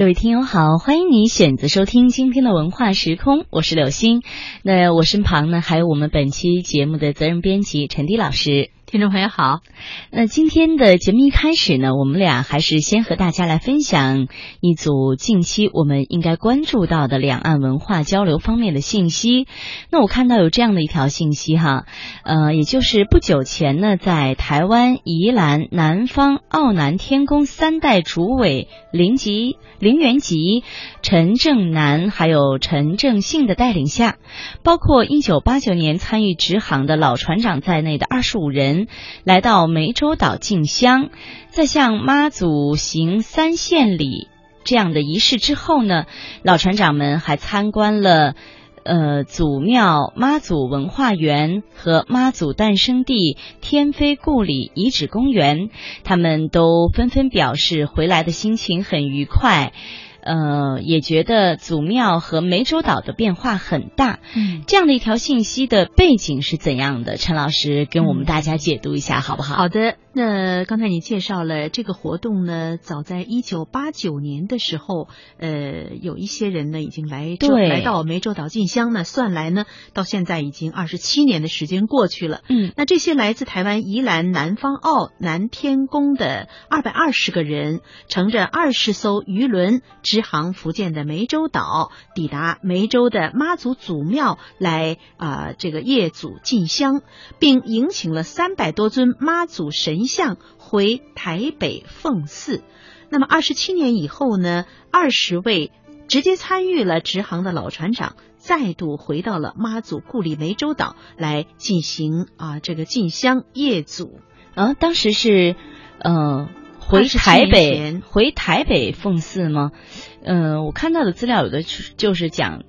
各位听友好，欢迎你选择收听今天的文化时空，我是柳鑫。那我身旁呢，还有我们本期节目的责任编辑陈迪老师。听众朋友好，那今天的节目一开始呢，我们俩还是先和大家来分享一组近期我们应该关注到的两岸文化交流方面的信息。那我看到有这样的一条信息哈，呃，也就是不久前呢，在台湾宜兰南方澳南天宫三代主委林吉林元吉、陈正南还有陈正信的带领下，包括一九八九年参与直航的老船长在内的二十五人。来到湄洲岛进香，在向妈祖行三献礼这样的仪式之后呢，老船长们还参观了呃祖庙妈祖文化园和妈祖诞生地天妃故里遗址公园，他们都纷纷表示回来的心情很愉快。呃，也觉得祖庙和湄洲岛的变化很大。嗯，这样的一条信息的背景是怎样的？陈老师跟我们大家解读一下，好不好？好的。那刚才你介绍了这个活动呢，早在一九八九年的时候，呃，有一些人呢已经来对来到湄洲岛进香呢，算来呢，到现在已经二十七年的时间过去了。嗯，那这些来自台湾宜兰南方澳南天宫的二百二十个人，乘着二十艘渔轮直航福建的湄洲岛，抵达湄洲的妈祖祖庙来啊、这个谒祖进香，并迎请了三百多尊妈祖神像回台北奉祀。那么二十七年以后呢，二十位直接参与了直航的老船长。再度回到了妈祖故里湄洲岛来进行啊这个进香谒祖，啊，当时是呃回台北回台北奉祀吗？呃，我看到的资料有的就是讲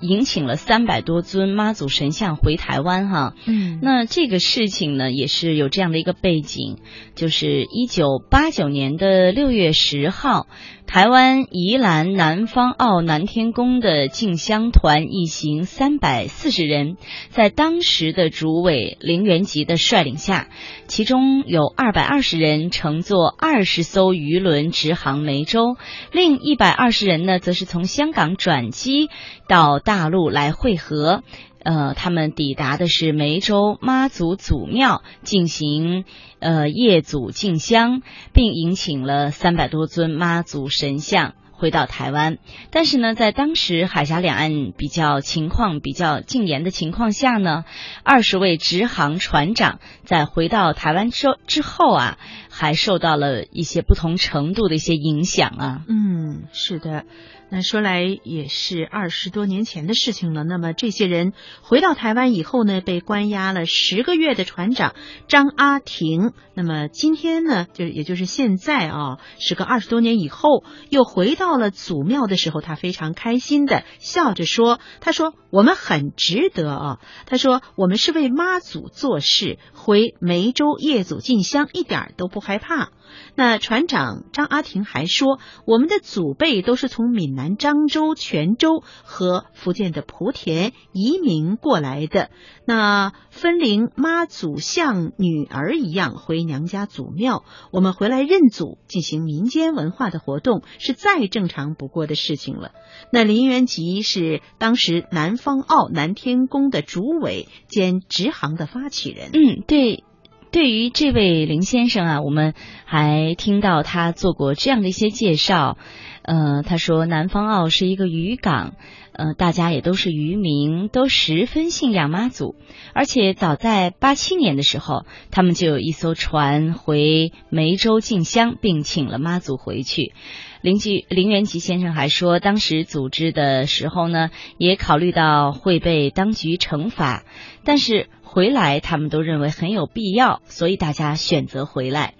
迎请了三百多尊妈祖神像回台湾哈。嗯那这个事情呢，也是有这样的一个背景，就是一九八九年的六月十号，台湾宜兰南方澳南天宫的进香团一行三百四十人，在当时的主委林元吉的率领下，其中有二百二十人乘坐二十艘渔轮直航梅州，另一百二十人呢，则是从香港转机到大陆来会合。呃，他们抵达的是梅州妈祖祖庙进行呃夜祖敬香，并迎请了三百多尊妈祖神像。回到台湾，但是呢，在当时海峡两岸比较情况比较禁严的情况下呢，二十位直航船长在回到台湾之之后啊，还受到了一些不同程度的一些影响啊。嗯，是的。那说来也是二十多年前的事情了。那么这些人回到台湾以后呢，被关押了十个月的船长张阿婷，那么今天呢，就也就是现在啊，时隔二十多年以后，又回到到了祖庙的时候，他非常开心的笑着说：“他说我们很值得啊，他说我们是为妈祖做事，回梅州业祖进香，一点都不害怕。”那船长张阿婷还说，我们的祖辈都是从闽南漳州、泉州和福建的莆田移民过来的。那分灵妈祖像女儿一样回娘家祖庙，我们回来认祖，进行民间文化的活动，是再正正常不过的事情了。那林元吉是当时南方澳南天宫的主委兼直航的发起人。嗯，对。对于这位林先生啊，我们还听到他做过这样的一些介绍。呃，他说南方澳是一个渔港，呃，大家也都是渔民，都十分信仰妈祖。而且早在八七年的时候，他们就有一艘船回梅州进香，并请了妈祖回去。林吉林元吉先生还说，当时组织的时候呢，也考虑到会被当局惩罚，但是回来他们都认为很有必要，所以大家选择回来。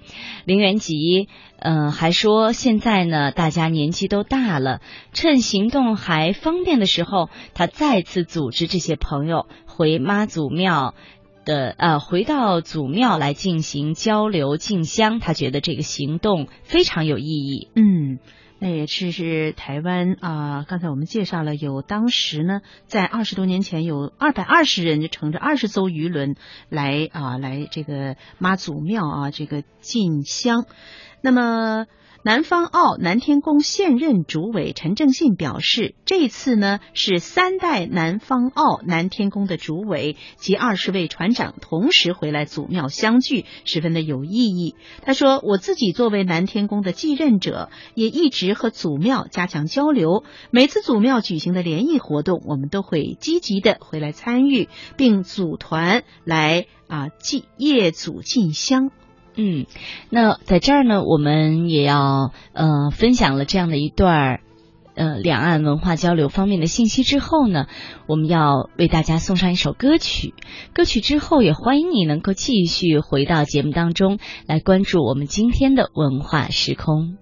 林元吉呃还说，现在呢大家年纪都大了，趁行动还方便的时候，他再次组织这些朋友回妈祖庙。的呃，回到祖庙来进行交流进香，他觉得这个行动非常有意义。嗯，那也是是台湾啊、刚才我们介绍了，有当时呢，在二十多年前有二百二十人就乘着二十艘渔轮来啊、来这个妈祖庙啊这个进香。那么南方澳南天宫现任主委陈正信表示，这次呢是三代南方澳南天宫的主委及二十位船长同时回来祖庙相聚，十分的有意义。他说：“我自己作为南天宫的继任者，也一直和祖庙加强交流。每次祖庙举行的联谊活动，我们都会积极的回来参与，并组团来啊祭业祖进香。”嗯，那在这儿呢，我们也要呃分享了这样的一段呃两岸文化交流方面的信息之后呢，我们要为大家送上一首歌曲。歌曲之后，也欢迎你能够继续回到节目当中来关注我们今天的文化时空。